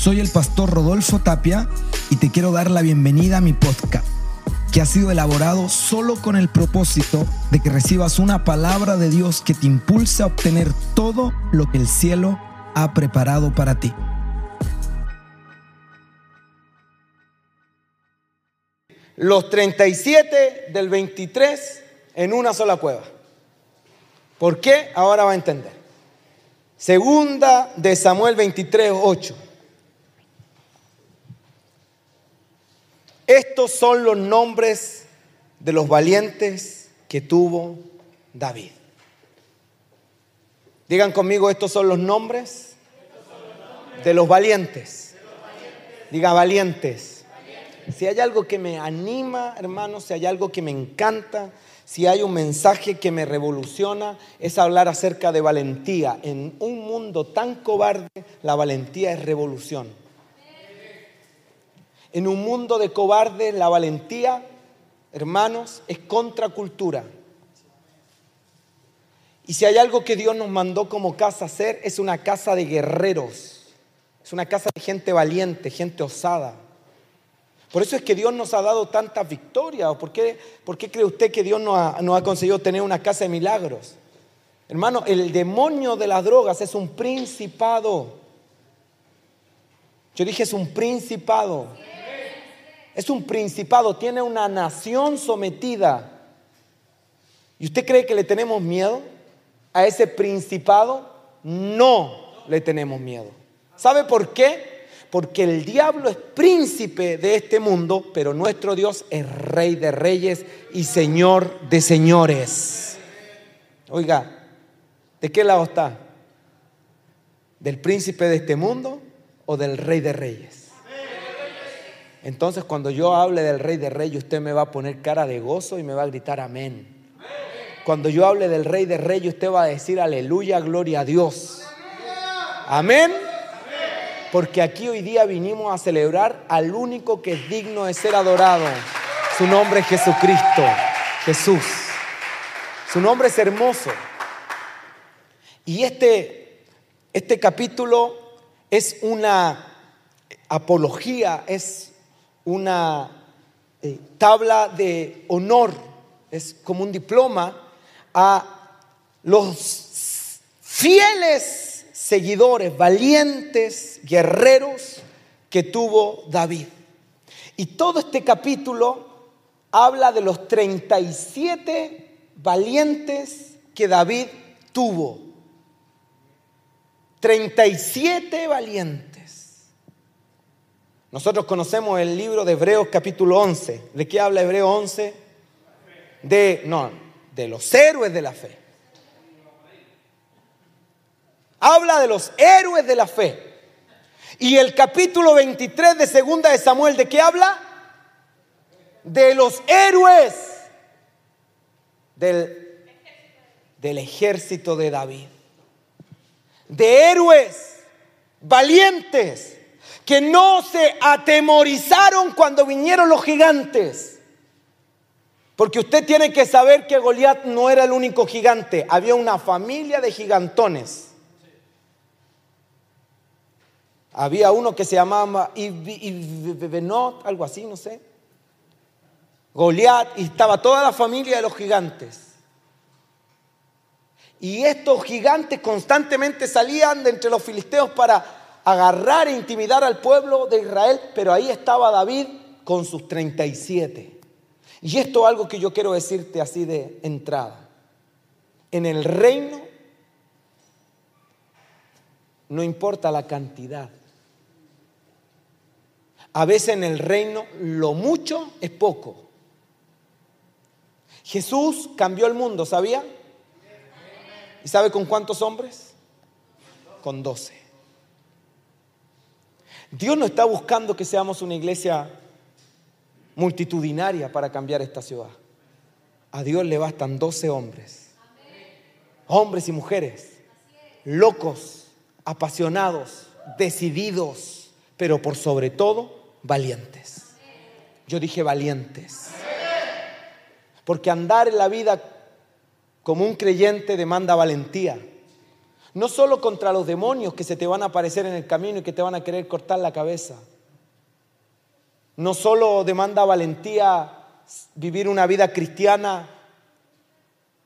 Soy el pastor Rodolfo Tapia y te quiero dar la bienvenida a mi podcast, que ha sido elaborado solo con el propósito de que recibas una palabra de Dios que te impulse a obtener todo lo que el cielo ha preparado para ti. Los 37 del 23 en una sola cueva. ¿Por qué? Ahora va a entender. Segunda de Samuel 23, 8. Estos son los nombres de los valientes que tuvo David. Digan conmigo, estos son los nombres de los valientes. Diga valientes. Si hay algo que me anima, hermanos, si hay algo que me encanta, si hay un mensaje que me revoluciona, es hablar acerca de valentía. En un mundo tan cobarde, la valentía es revolución. En un mundo de cobardes, la valentía, hermanos, es contracultura. Y si hay algo que Dios nos mandó como casa hacer, es una casa de guerreros. Es una casa de gente valiente, gente osada. Por eso es que Dios nos ha dado tantas victorias. ¿Por qué, por qué cree usted que Dios nos ha, nos ha conseguido tener una casa de milagros? Hermano, el demonio de las drogas es un principado. Yo dije es un principado. Es un principado, tiene una nación sometida. ¿Y usted cree que le tenemos miedo a ese principado? No le tenemos miedo. ¿Sabe por qué? Porque el diablo es príncipe de este mundo, pero nuestro Dios es rey de reyes y señor de señores. Oiga, ¿de qué lado está? ¿Del príncipe de este mundo o del rey de reyes? Entonces cuando yo hable del rey de reyes, usted me va a poner cara de gozo y me va a gritar amén. Cuando yo hable del rey de reyes, usted va a decir aleluya, gloria a Dios. Amén. Porque aquí hoy día vinimos a celebrar al único que es digno de ser adorado. Su nombre es Jesucristo, Jesús. Su nombre es hermoso. Y este, este capítulo es una apología, es una eh, tabla de honor, es como un diploma a los fieles seguidores, valientes, guerreros que tuvo David. Y todo este capítulo habla de los 37 valientes que David tuvo. 37 valientes. Nosotros conocemos el libro de Hebreos capítulo 11. ¿De qué habla Hebreo 11? De, no, de los héroes de la fe. Habla de los héroes de la fe. Y el capítulo 23 de Segunda de Samuel, ¿de qué habla? De los héroes del, del ejército de David. De héroes valientes que no se atemorizaron cuando vinieron los gigantes. Porque usted tiene que saber que Goliat no era el único gigante, había una familia de gigantones. Había uno que se llamaba Ibenot, algo así, no sé. Goliat, y estaba toda la familia de los gigantes. Y estos gigantes constantemente salían de entre los filisteos para agarrar e intimidar al pueblo de Israel, pero ahí estaba David con sus 37. Y esto es algo que yo quiero decirte así de entrada. En el reino no importa la cantidad, a veces en el reino lo mucho es poco. Jesús cambió el mundo, ¿sabía? ¿Y sabe con cuántos hombres? Con doce. Dios no está buscando que seamos una iglesia multitudinaria para cambiar esta ciudad. A Dios le bastan doce hombres. Hombres y mujeres. Locos, apasionados, decididos, pero por sobre todo valientes. Yo dije valientes. Porque andar en la vida como un creyente demanda valentía. No solo contra los demonios que se te van a aparecer en el camino y que te van a querer cortar la cabeza. No solo demanda valentía vivir una vida cristiana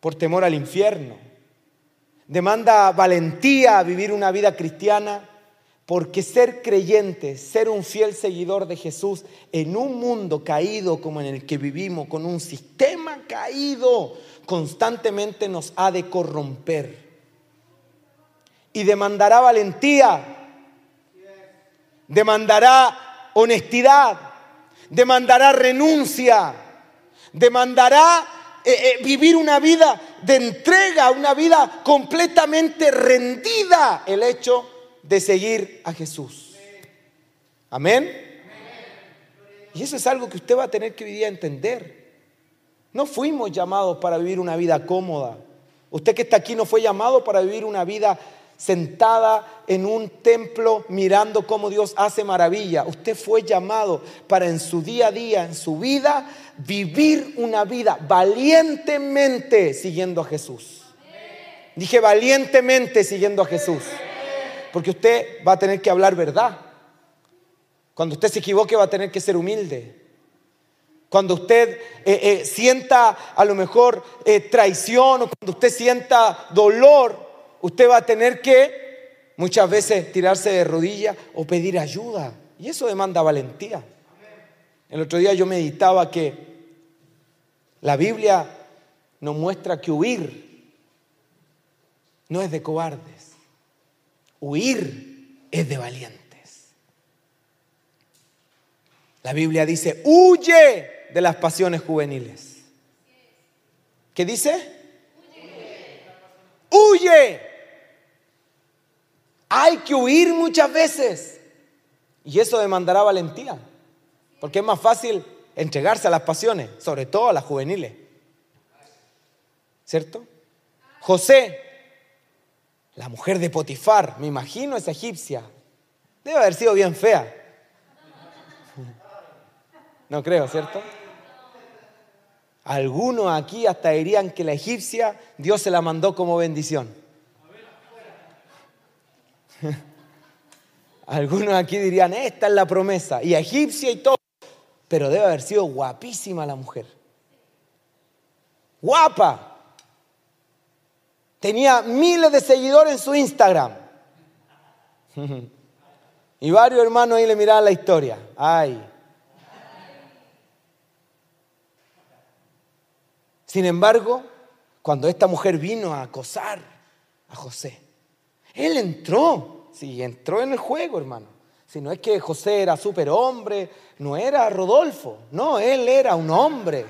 por temor al infierno. Demanda valentía vivir una vida cristiana porque ser creyente, ser un fiel seguidor de Jesús en un mundo caído como en el que vivimos, con un sistema caído, constantemente nos ha de corromper. Y demandará valentía, demandará honestidad, demandará renuncia, demandará eh, eh, vivir una vida de entrega, una vida completamente rendida el hecho de seguir a Jesús. Amén. Y eso es algo que usted va a tener que vivir a entender. No fuimos llamados para vivir una vida cómoda. Usted que está aquí no fue llamado para vivir una vida sentada en un templo mirando cómo Dios hace maravilla. Usted fue llamado para en su día a día, en su vida, vivir una vida valientemente siguiendo a Jesús. Dije valientemente siguiendo a Jesús. Porque usted va a tener que hablar verdad. Cuando usted se equivoque va a tener que ser humilde. Cuando usted eh, eh, sienta a lo mejor eh, traición o cuando usted sienta dolor, usted va a tener que muchas veces tirarse de rodillas o pedir ayuda. Y eso demanda valentía. El otro día yo meditaba que la Biblia nos muestra que huir no es de cobardes. Huir es de valientes. La Biblia dice, huye de las pasiones juveniles. ¿Qué dice? Huye. Hay que huir muchas veces. Y eso demandará valentía. Porque es más fácil entregarse a las pasiones, sobre todo a las juveniles. ¿Cierto? José la mujer de Potifar, me imagino esa egipcia, debe haber sido bien fea. No creo, ¿cierto? Algunos aquí hasta dirían que la egipcia Dios se la mandó como bendición. Algunos aquí dirían, esta es la promesa, y egipcia y todo, pero debe haber sido guapísima la mujer. Guapa. Tenía miles de seguidores en su Instagram. Y varios hermanos ahí le miraban la historia. Ay. Sin embargo, cuando esta mujer vino a acosar a José, él entró. Sí, entró en el juego, hermano. Si no es que José era súper hombre, no era Rodolfo. No, él era un hombre.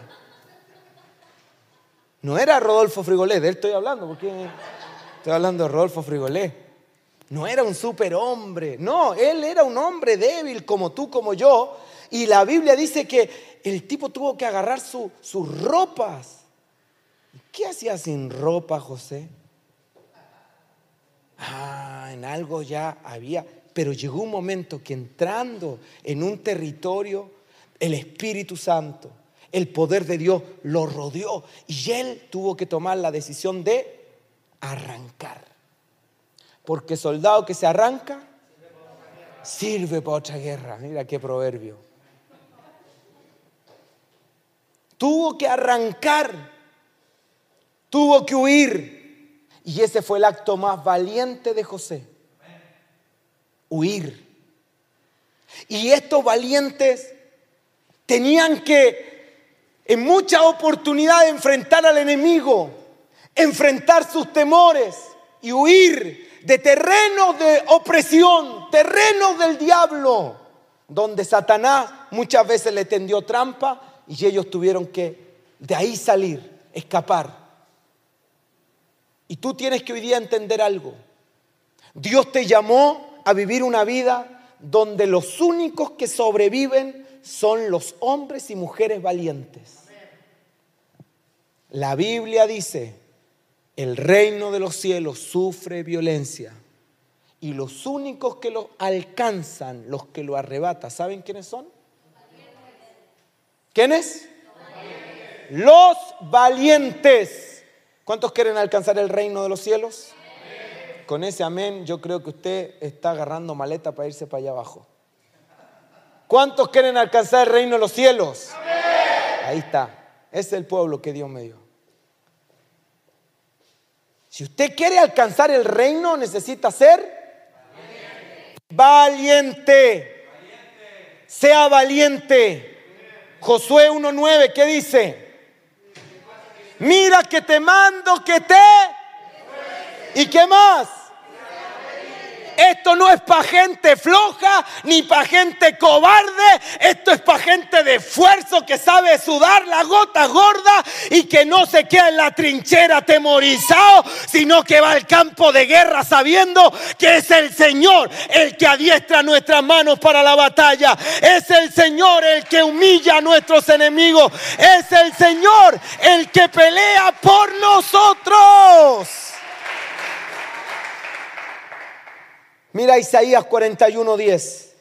No era Rodolfo Frigolé, de él estoy hablando, porque estoy hablando de Rodolfo Frigolé. No era un superhombre, no, él era un hombre débil como tú, como yo. Y la Biblia dice que el tipo tuvo que agarrar sus ropas. ¿Qué hacía sin ropa José? Ah, en algo ya había, pero llegó un momento que entrando en un territorio, el Espíritu Santo el poder de Dios lo rodeó y él tuvo que tomar la decisión de arrancar. Porque soldado que se arranca sirve para otra guerra. Mira qué proverbio. Tuvo que arrancar, tuvo que huir. Y ese fue el acto más valiente de José. Huir. Y estos valientes tenían que en muchas oportunidades enfrentar al enemigo, enfrentar sus temores y huir de terrenos de opresión, terrenos del diablo, donde Satanás muchas veces le tendió trampa y ellos tuvieron que de ahí salir, escapar. Y tú tienes que hoy día entender algo. Dios te llamó a vivir una vida donde los únicos que sobreviven son los hombres y mujeres valientes. La Biblia dice, el reino de los cielos sufre violencia y los únicos que lo alcanzan, los que lo arrebatan, ¿saben quiénes son? ¿Quiénes? Los valientes. ¿Cuántos quieren alcanzar el reino de los cielos? Con ese amén yo creo que usted está agarrando maleta para irse para allá abajo. ¿Cuántos quieren alcanzar el reino de los cielos? Ahí está. Es el pueblo que Dios me dio. Si usted quiere alcanzar el reino, necesita ser valiente. Sea valiente. Josué 1.9, ¿qué dice? Mira que te mando que te... ¿Y qué más? Esto no es para gente floja ni para gente cobarde. Esto es para gente de esfuerzo que sabe sudar la gota gorda y que no se queda en la trinchera atemorizado, sino que va al campo de guerra sabiendo que es el Señor el que adiestra nuestras manos para la batalla. Es el Señor el que humilla a nuestros enemigos. Es el Señor el que pelea por nosotros. Mira Isaías 41:10.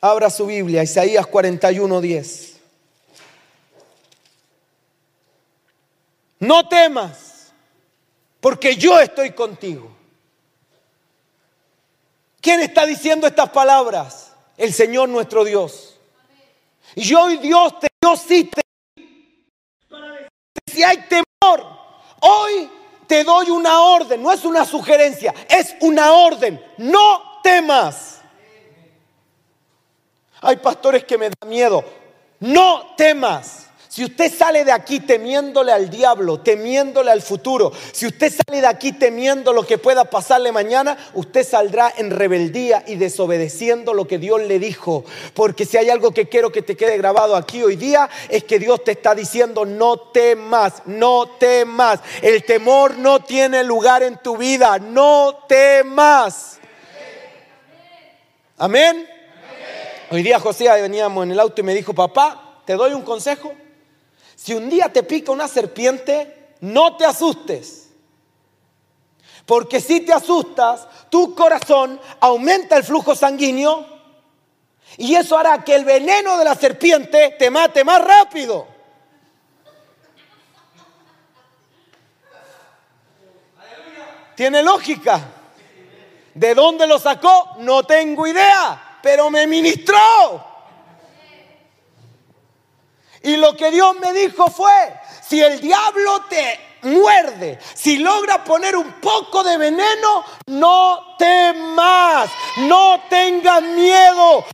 Abra su Biblia, Isaías 41:10. No temas, porque yo estoy contigo. ¿Quién está diciendo estas palabras? El Señor nuestro Dios. Y yo hoy Dios te, Dios sí te, si hay temor, hoy te doy una orden, no es una sugerencia, es una orden. No temas. Hay pastores que me dan miedo. No temas. Si usted sale de aquí temiéndole al diablo, temiéndole al futuro, si usted sale de aquí temiendo lo que pueda pasarle mañana, usted saldrá en rebeldía y desobedeciendo lo que Dios le dijo. Porque si hay algo que quiero que te quede grabado aquí hoy día, es que Dios te está diciendo, no temas, no temas. El temor no tiene lugar en tu vida, no temas. Amén. Hoy día José veníamos en el auto y me dijo, papá, ¿te doy un consejo? Si un día te pica una serpiente, no te asustes. Porque si te asustas, tu corazón aumenta el flujo sanguíneo y eso hará que el veneno de la serpiente te mate más rápido. Tiene lógica. ¿De dónde lo sacó? No tengo idea, pero me ministró. Y lo que Dios me dijo fue, si el diablo te muerde, si logra poner un poco de veneno, no temas, no tengas miedo,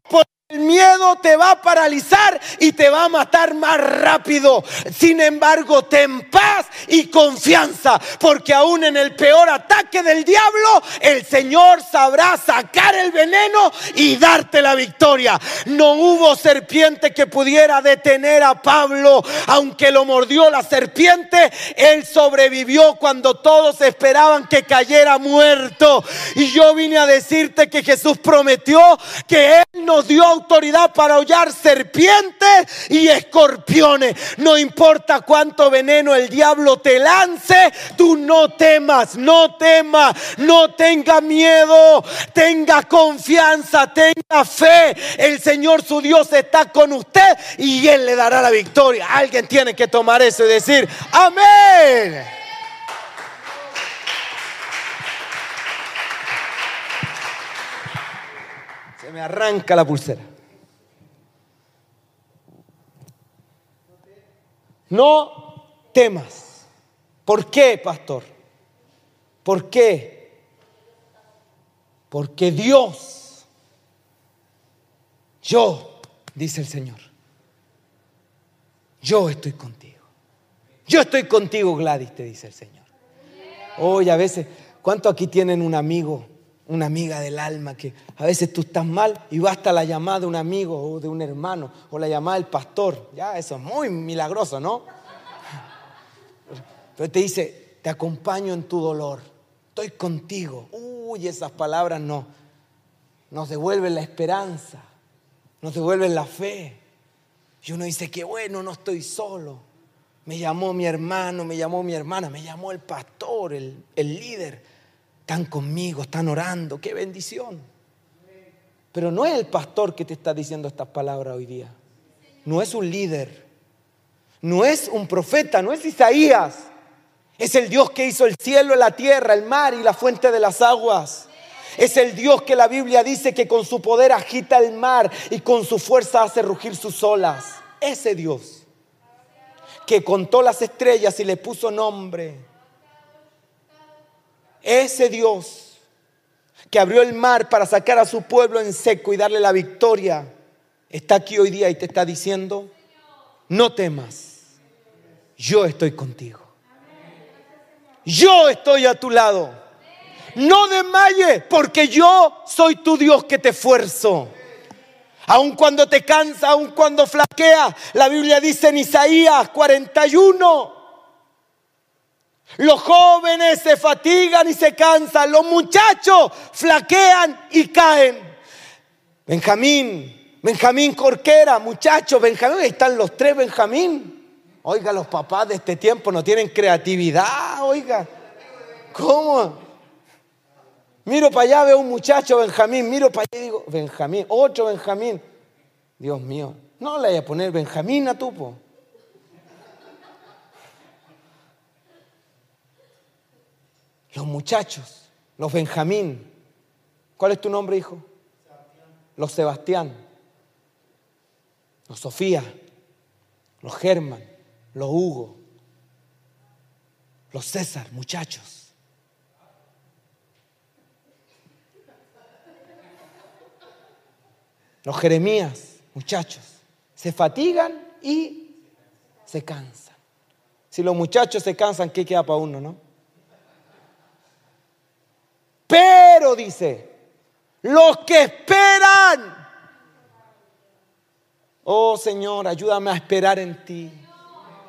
el miedo te va a paralizar y te va a matar más rápido. Sin embargo, ten paz y confianza, porque aún en el peor ataque del diablo, el Señor sabrá sacar el veneno y darte la victoria. No hubo serpiente que pudiera detener a Pablo, aunque lo mordió la serpiente, él sobrevivió cuando todos esperaban que cayera muerto. Y yo vine a decirte que Jesús prometió que Él nos dio autoridad para hollar serpientes y escorpiones. No importa cuánto veneno el diablo te lance, tú no temas, no temas, no tenga miedo, tenga confianza, tenga fe. El Señor su Dios está con usted y Él le dará la victoria. Alguien tiene que tomar eso y decir, amén. Se me arranca la pulsera. No temas. ¿Por qué, pastor? ¿Por qué? Porque Dios, yo, dice el Señor, yo estoy contigo. Yo estoy contigo, Gladys, te dice el Señor. Hoy a veces, ¿cuánto aquí tienen un amigo, una amiga del alma que a veces tú estás mal y basta la llamada de un amigo o de un hermano o la llamada del pastor? Ya, eso es muy milagroso, ¿no? Pero te dice, te acompaño en tu dolor, estoy contigo. Uy, esas palabras no, nos devuelven la esperanza, nos devuelven la fe. Y uno dice, que bueno, no estoy solo. Me llamó mi hermano, me llamó mi hermana, me llamó el pastor, el, el líder. Están conmigo, están orando, qué bendición. Pero no es el pastor que te está diciendo estas palabras hoy día. No es un líder. No es un profeta, no es Isaías. Es el Dios que hizo el cielo, la tierra, el mar y la fuente de las aguas. Es el Dios que la Biblia dice que con su poder agita el mar y con su fuerza hace rugir sus olas. Ese Dios que contó las estrellas y le puso nombre. Ese Dios que abrió el mar para sacar a su pueblo en seco y darle la victoria, está aquí hoy día y te está diciendo, no temas, yo estoy contigo. Yo estoy a tu lado. No desmayes, porque yo soy tu Dios que te esfuerzo. Aun cuando te cansa, aun cuando flaquea, la Biblia dice en Isaías 41, los jóvenes se fatigan y se cansan, los muchachos flaquean y caen. Benjamín, Benjamín Corquera, muchachos, Benjamín, ahí están los tres Benjamín. Oiga, los papás de este tiempo no tienen creatividad, oiga. ¿Cómo? Miro para allá, veo un muchacho, Benjamín, miro para allá y digo, Benjamín, otro Benjamín. Dios mío, no le voy a poner Benjamín a tupo. Los muchachos, los Benjamín. ¿Cuál es tu nombre, hijo? Los Sebastián, los Sofía, los Germán, los Hugo, los César, muchachos. Los Jeremías, muchachos, se fatigan y se cansan. Si los muchachos se cansan, ¿qué queda para uno, no? Pero dice, los que esperan, oh Señor, ayúdame a esperar en ti.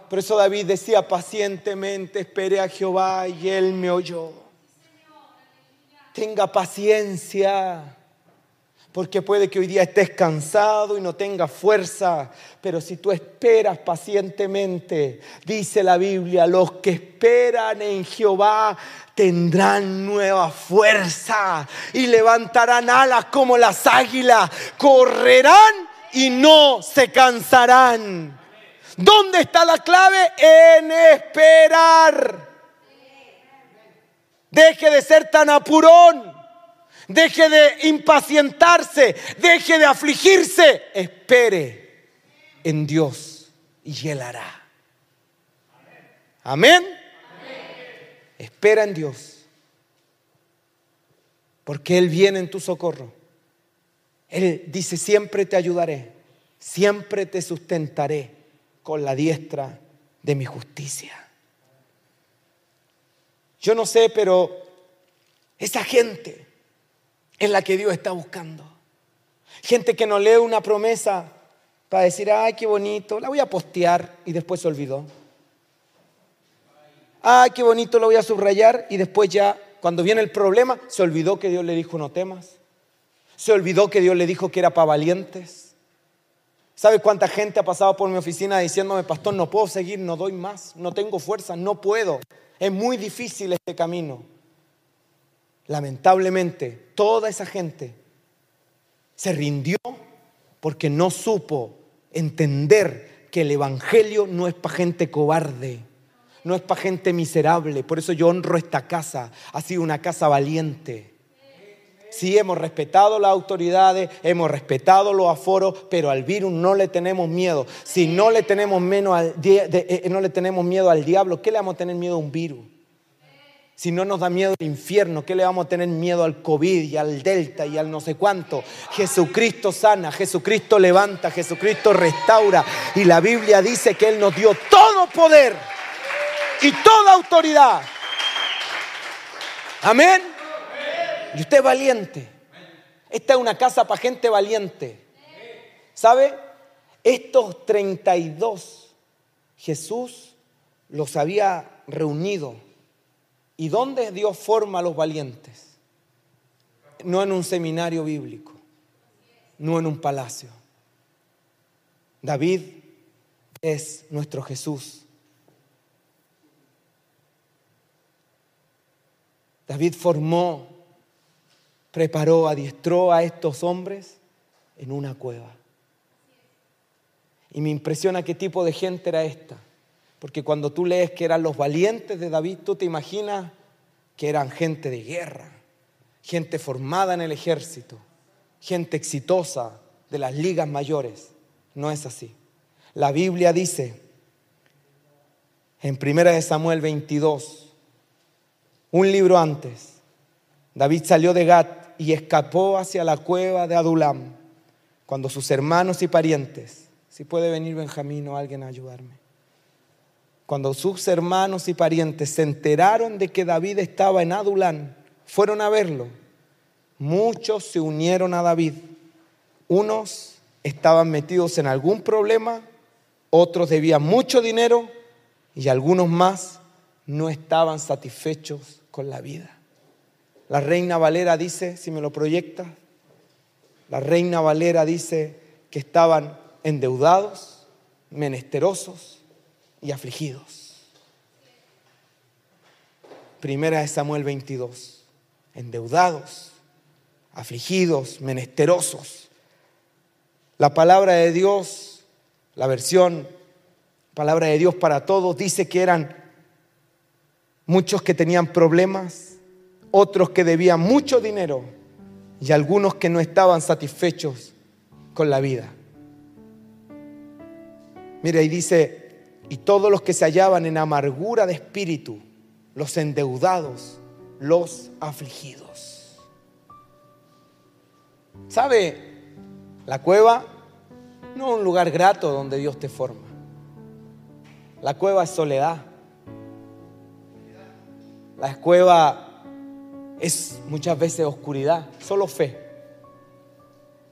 Por eso David decía pacientemente, esperé a Jehová y él me oyó. Tenga paciencia porque puede que hoy día estés cansado y no tengas fuerza, pero si tú esperas pacientemente, dice la Biblia, los que esperan en Jehová tendrán nueva fuerza y levantarán alas como las águilas, correrán y no se cansarán. ¿Dónde está la clave? En esperar. Deje de ser tan apurón. Deje de impacientarse, deje de afligirse, espere en Dios y Él hará. Amén. Espera en Dios, porque Él viene en tu socorro. Él dice, siempre te ayudaré, siempre te sustentaré con la diestra de mi justicia. Yo no sé, pero esa gente es la que Dios está buscando. Gente que no lee una promesa para decir, ay, qué bonito, la voy a postear y después se olvidó. Ay, qué bonito, lo voy a subrayar y después ya, cuando viene el problema, se olvidó que Dios le dijo no temas. Se olvidó que Dios le dijo que era para valientes. ¿Sabe cuánta gente ha pasado por mi oficina diciéndome, pastor, no puedo seguir, no doy más, no tengo fuerza, no puedo? Es muy difícil este camino. Lamentablemente, toda esa gente se rindió porque no supo entender que el Evangelio no es para gente cobarde, no es para gente miserable. Por eso yo honro esta casa, ha sido una casa valiente. Sí, hemos respetado las autoridades, hemos respetado los aforos, pero al virus no le tenemos miedo. Si no le tenemos, menos al, eh, no le tenemos miedo al diablo, ¿qué le vamos a tener miedo a un virus? Si no nos da miedo el infierno, ¿qué le vamos a tener miedo al COVID y al Delta y al no sé cuánto? Jesucristo sana, Jesucristo levanta, Jesucristo restaura. Y la Biblia dice que Él nos dio todo poder y toda autoridad. Amén. Y usted es valiente. Esta es una casa para gente valiente. ¿Sabe? Estos 32 Jesús los había reunido ¿Y dónde Dios forma a los valientes? No en un seminario bíblico, no en un palacio. David es nuestro Jesús. David formó, preparó, adiestró a estos hombres en una cueva. Y me impresiona qué tipo de gente era esta. Porque cuando tú lees que eran los valientes de David, tú te imaginas que eran gente de guerra, gente formada en el ejército, gente exitosa de las ligas mayores. No es así. La Biblia dice en 1 Samuel 22, un libro antes, David salió de Gat y escapó hacia la cueva de Adulam, cuando sus hermanos y parientes, si puede venir Benjamín o alguien a ayudarme, cuando sus hermanos y parientes se enteraron de que David estaba en Adulam, fueron a verlo. Muchos se unieron a David. Unos estaban metidos en algún problema, otros debían mucho dinero y algunos más no estaban satisfechos con la vida. La reina Valera dice, si me lo proyecta, la reina Valera dice que estaban endeudados, menesterosos y afligidos. Primera de Samuel 22, endeudados, afligidos, menesterosos. La palabra de Dios, la versión palabra de Dios para todos, dice que eran muchos que tenían problemas, otros que debían mucho dinero y algunos que no estaban satisfechos con la vida. Mira, y dice, y todos los que se hallaban en amargura de espíritu, los endeudados, los afligidos. ¿Sabe? La cueva no es un lugar grato donde Dios te forma. La cueva es soledad. La cueva es muchas veces oscuridad, solo fe.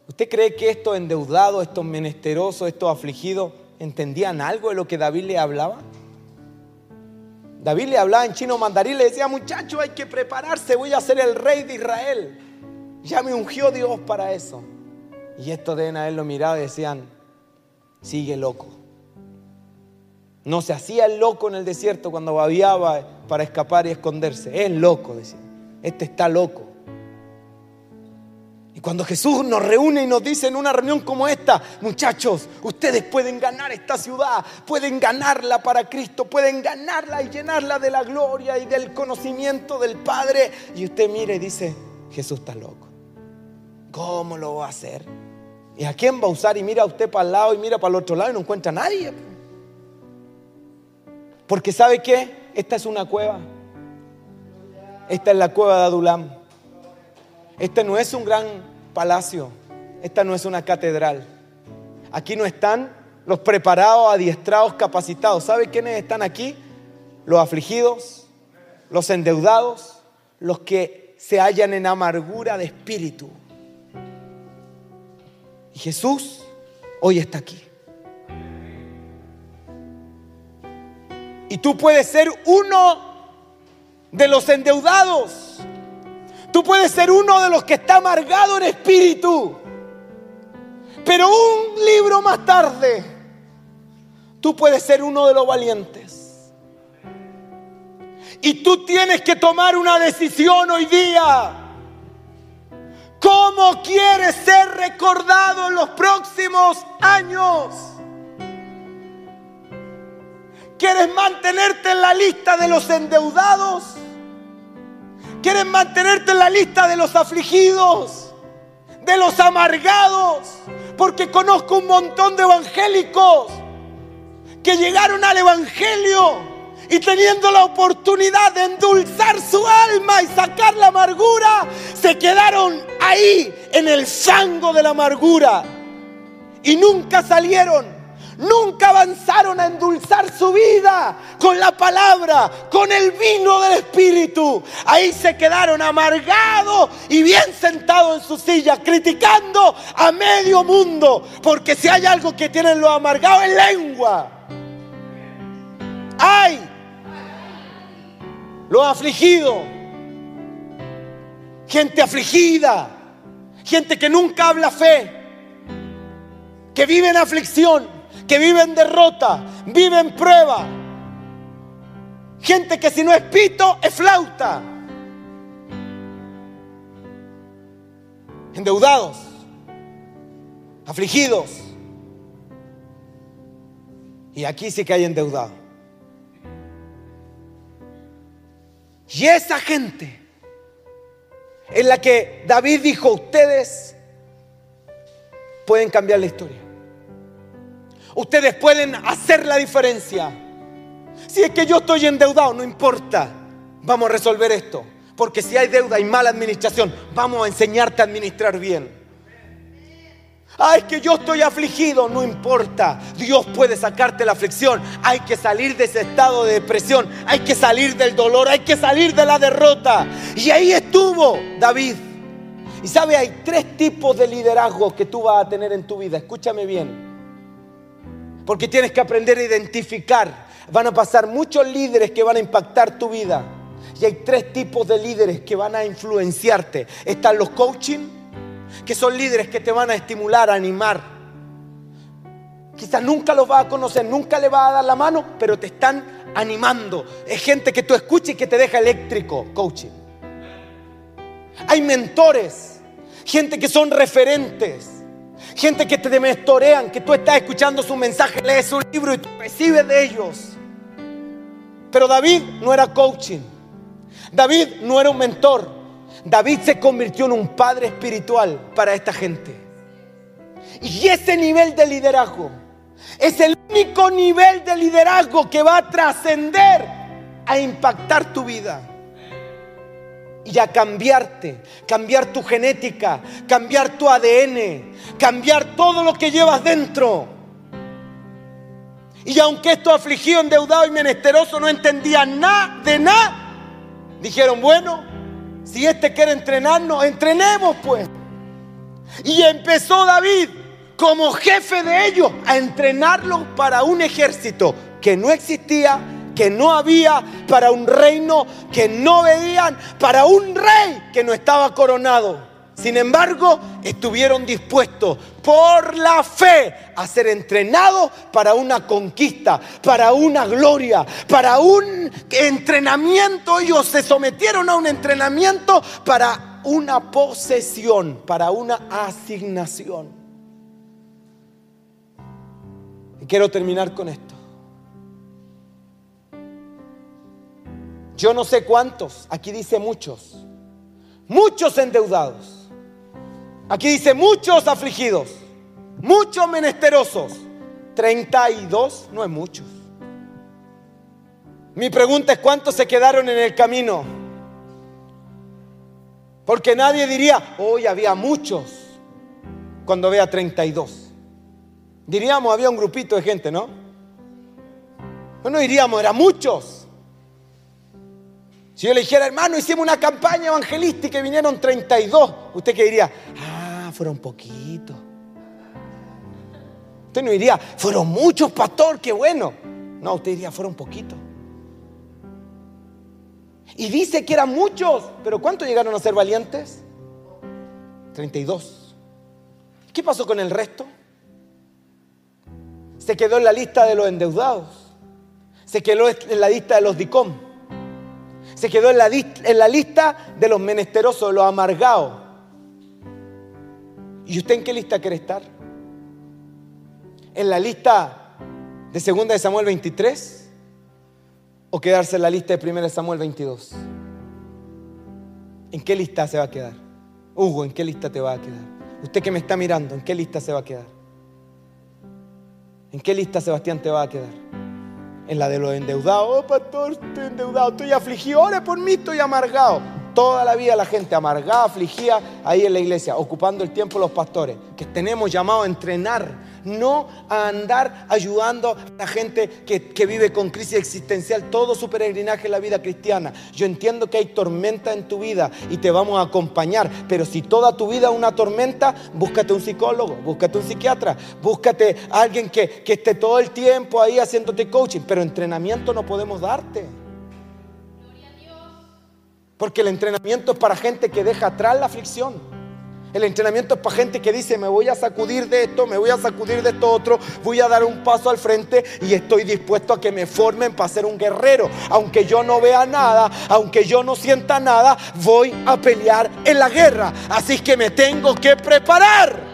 ¿Usted cree que estos endeudados, estos menesterosos, estos afligidos, entendían algo de lo que David le hablaba? David le hablaba en chino mandarín, le decía, muchacho, hay que prepararse, voy a ser el rey de Israel. Ya me ungió Dios para eso. Y estos deben haberlo mirado y decían, sigue loco. No se hacía el loco en el desierto cuando babiaba para escapar y esconderse. Es loco, decía. Este está loco. Cuando Jesús nos reúne y nos dice en una reunión como esta, muchachos, ustedes pueden ganar esta ciudad, pueden ganarla para Cristo, pueden ganarla y llenarla de la gloria y del conocimiento del Padre. Y usted mira y dice, Jesús está loco. ¿Cómo lo va a hacer? ¿Y a quién va a usar? Y mira usted para el lado y mira para el otro lado y no encuentra a nadie. Porque ¿sabe qué? Esta es una cueva. Esta es la cueva de Adulam. Este no es un gran palacio. Esta no es una catedral. Aquí no están los preparados, adiestrados, capacitados. ¿Sabe quiénes están aquí? Los afligidos, los endeudados, los que se hallan en amargura de espíritu. Y Jesús hoy está aquí. Y tú puedes ser uno de los endeudados. Tú puedes ser uno de los que está amargado en espíritu. Pero un libro más tarde, tú puedes ser uno de los valientes. Y tú tienes que tomar una decisión hoy día. ¿Cómo quieres ser recordado en los próximos años? ¿Quieres mantenerte en la lista de los endeudados? ¿Quieres mantenerte en la lista de los afligidos? De los amargados? Porque conozco un montón de evangélicos que llegaron al Evangelio y teniendo la oportunidad de endulzar su alma y sacar la amargura, se quedaron ahí en el fango de la amargura y nunca salieron Nunca avanzaron a endulzar su vida con la palabra, con el vino del Espíritu. Ahí se quedaron amargados y bien sentados en su silla, criticando a medio mundo. Porque si hay algo que tienen los amargados es lengua. Hay los afligidos, gente afligida, gente que nunca habla fe, que vive en aflicción que vive en derrota, vive en prueba. Gente que si no es pito, es flauta. Endeudados, afligidos. Y aquí sí que hay endeudado. Y esa gente en la que David dijo, ustedes pueden cambiar la historia. Ustedes pueden hacer la diferencia. Si es que yo estoy endeudado, no importa. Vamos a resolver esto. Porque si hay deuda y mala administración, vamos a enseñarte a administrar bien. Ay, es que yo estoy afligido, no importa. Dios puede sacarte la aflicción. Hay que salir de ese estado de depresión. Hay que salir del dolor. Hay que salir de la derrota. Y ahí estuvo David. Y sabe, hay tres tipos de liderazgo que tú vas a tener en tu vida. Escúchame bien. Porque tienes que aprender a identificar. Van a pasar muchos líderes que van a impactar tu vida. Y hay tres tipos de líderes que van a influenciarte. Están los coaching que son líderes que te van a estimular, a animar. Quizás nunca los vas a conocer, nunca le vas a dar la mano, pero te están animando. Es gente que tú escuchas y que te deja eléctrico, coaching. Hay mentores, gente que son referentes, gente que te mentorean, que tú estás escuchando su mensaje, lees su libro y tú recibes de ellos. Pero David no era coaching. David no era un mentor. David se convirtió en un padre espiritual para esta gente. Y ese nivel de liderazgo es el único nivel de liderazgo que va a trascender a impactar tu vida y a cambiarte, cambiar tu genética, cambiar tu ADN, cambiar todo lo que llevas dentro. Y aunque esto afligido, endeudado y menesteroso no entendía nada de nada, dijeron, bueno, si este quiere entrenarnos, entrenemos pues. Y empezó David como jefe de ellos a entrenarlos para un ejército que no existía, que no había, para un reino que no veían, para un rey que no estaba coronado. Sin embargo, estuvieron dispuestos por la fe a ser entrenados para una conquista, para una gloria, para un entrenamiento. Ellos se sometieron a un entrenamiento para una posesión, para una asignación. Y quiero terminar con esto. Yo no sé cuántos, aquí dice muchos, muchos endeudados Aquí dice muchos afligidos, muchos menesterosos. 32 no es muchos. Mi pregunta es cuántos se quedaron en el camino. Porque nadie diría, hoy había muchos cuando vea 32. Diríamos, había un grupito de gente, ¿no? No diríamos, eran muchos. Si yo le dijera, hermano, hicimos una campaña evangelística y vinieron 32, usted que diría, ah, fueron poquitos. Usted no diría, fueron muchos, pastor, qué bueno. No, usted diría, fueron poquitos. Y dice que eran muchos, pero ¿cuántos llegaron a ser valientes? 32. ¿Qué pasó con el resto? Se quedó en la lista de los endeudados. Se quedó en la lista de los DICOM se quedó en la, lista de los menesterosos, de los amargados. ¿Y usted en qué lista quiere estar? ¿En la lista de 2 de Samuel 23? ¿O quedarse en la lista de 1 de Samuel 22? ¿En qué lista se va a quedar? Hugo, ¿en qué lista te va a quedar? Usted que me está mirando, ¿en qué lista se va a quedar? ¿En qué lista Sebastián te va a quedar? En la de los endeudados. Oh, pastor, estoy endeudado, estoy afligido, ore por mí, estoy amargado. Toda la vida la gente amargada, afligida ahí en la iglesia, ocupando el tiempo los pastores, que tenemos llamado a entrenar no a andar ayudando a la gente que, vive con crisis existencial todo su peregrinaje en la vida cristiana. Yo entiendo que hay tormenta en tu vida y te vamos a acompañar, pero si toda tu vida es una tormenta, búscate un psicólogo, búscate un psiquiatra, búscate a alguien que, que esté todo el tiempo ahí haciéndote coaching, pero entrenamiento no podemos darte. Porque el entrenamiento es para gente que deja atrás la aflicción. El entrenamiento es para gente que dice, me voy a sacudir de esto, me voy a sacudir de esto otro, voy a dar un paso al frente y estoy dispuesto a que me formen para ser un guerrero. Aunque yo no vea nada, aunque yo no sienta nada, voy a pelear en la guerra. Así que me tengo que preparar.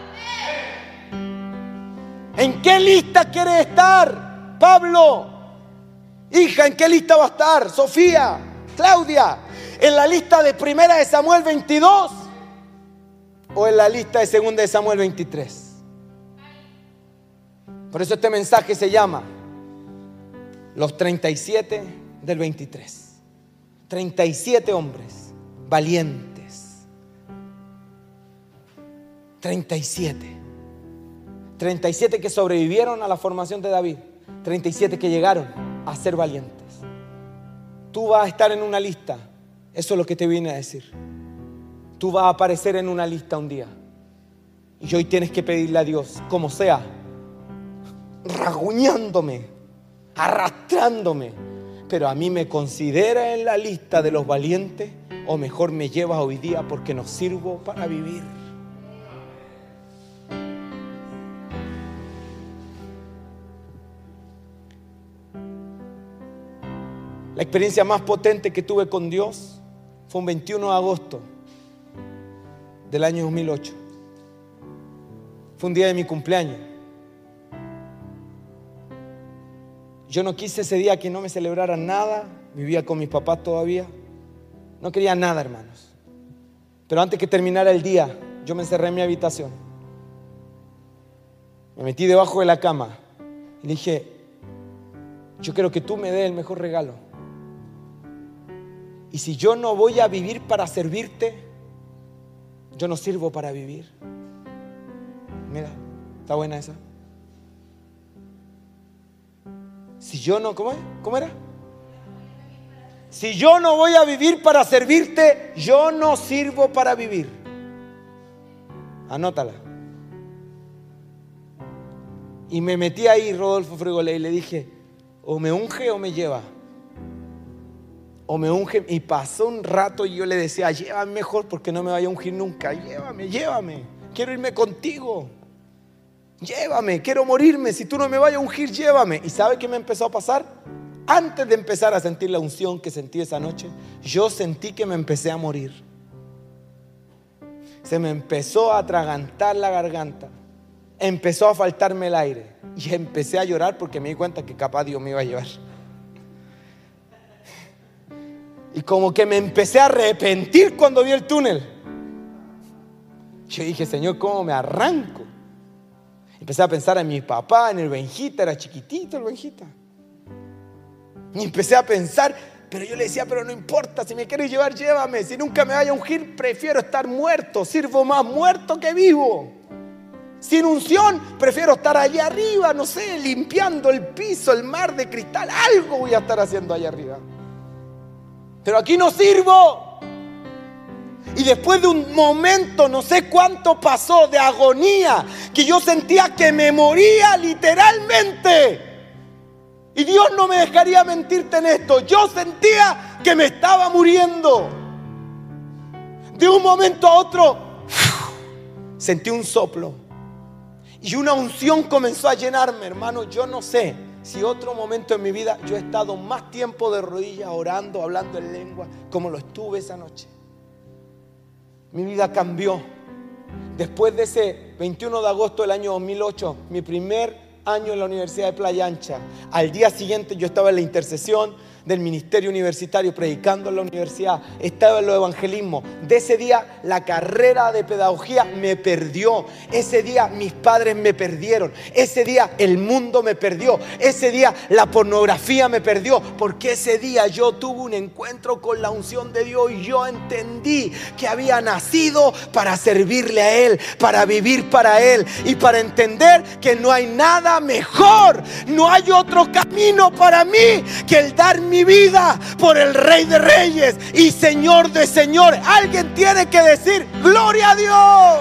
¿En qué lista quiere estar, Pablo? Hija, ¿en qué lista va a estar? Sofía, Claudia, ¿En la lista de primera de Samuel 22? ¿O en la lista de segunda de Samuel 23? Por eso este mensaje se llama Los 37 del 23. 37 hombres valientes. 37. 37 que sobrevivieron a la formación de David. 37 que llegaron a ser valientes. Tú vas a estar en una lista. Eso es lo que te viene a decir. Tú vas a aparecer en una lista un día. Y hoy tienes que pedirle a Dios, como sea, raguñándome, arrastrándome, pero a mí me considera en la lista de los valientes o mejor me lleva hoy día porque no sirvo para vivir. La experiencia más potente que tuve con Dios fue un 21 de agosto del año 2008. Fue un día de mi cumpleaños. Yo no quise ese día que no me celebraran nada. Vivía con mis papás todavía. No quería nada, hermanos. Pero antes que terminara el día, yo me encerré en mi habitación. Me metí debajo de la cama y dije, yo quiero que tú me des el mejor regalo. Y si yo no voy a vivir para servirte, yo no sirvo para vivir. Mira, está buena esa. Si yo no, ¿cómo, ¿cómo era? Si yo no voy a vivir para servirte, yo no sirvo para vivir. Anótala. Y me metí ahí, Rodolfo Fregolé, y le dije, o me unge o me lleva. O me unge. Y pasó un rato y yo le decía, llévame mejor porque no me vaya a ungir nunca. Llévame, llévame. Quiero irme contigo. Llévame, quiero morirme. Si tú no me vayas a ungir, llévame. ¿Y sabe qué me empezó a pasar? Antes de empezar a sentir la unción que sentí esa noche, yo sentí que me empecé a morir. Se me empezó a atragantar la garganta. Empezó a faltarme el aire. Y empecé a llorar porque me di cuenta que capaz Dios me iba a llevar. Y como que me empecé a arrepentir cuando vi el túnel. Yo dije, Señor, ¿cómo me arranco? Empecé a pensar en mi papá, en el Benjita, era chiquitito el Benjita. Y empecé a pensar, pero yo le decía, pero no importa, si me quieres llevar, llévame. Si nunca me vaya a ungir, prefiero estar muerto. Sirvo más muerto que vivo. Sin unción, prefiero estar allá arriba, no sé, limpiando el piso, el mar de cristal. Algo voy a estar haciendo allá arriba. Pero aquí no sirvo. Y después de un momento, no sé cuánto pasó de agonía, que yo sentía que me moría literalmente. Y Dios no me dejaría mentirte en esto. Yo sentía que me estaba muriendo. De un momento a otro, sentí un soplo. Y una unción comenzó a llenarme, hermano. Yo no sé si otro momento en mi vida yo he estado más tiempo de rodillas orando, hablando en lengua, como lo estuve esa noche. Mi vida cambió. Después de ese 21 de agosto del año 2008, mi primer año en la Universidad de Playa Ancha, al día siguiente yo estaba en la intercesión del ministerio universitario, predicando en la universidad, estaba en los evangelismos. De ese día la carrera de pedagogía me perdió. Ese día mis padres me perdieron. Ese día el mundo me perdió. Ese día la pornografía me perdió. Porque ese día yo tuve un encuentro con la unción de Dios y yo entendí que había nacido para servirle a Él, para vivir para Él y para entender que no hay nada mejor, no hay otro camino para mí que el dar mi vida por el Rey de Reyes y Señor de Señores. Alguien tiene que decir, gloria a Dios.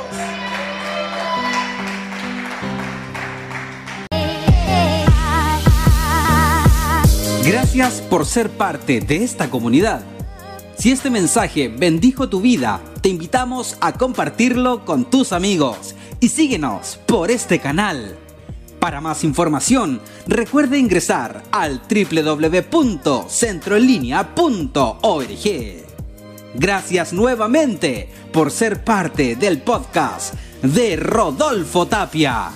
Gracias por ser parte de esta comunidad. Si este mensaje bendijo tu vida, te invitamos a compartirlo con tus amigos y síguenos por este canal. Para más información, recuerde ingresar al www.centroenlinea.org. Gracias nuevamente por ser parte del podcast de Rodolfo Tapia.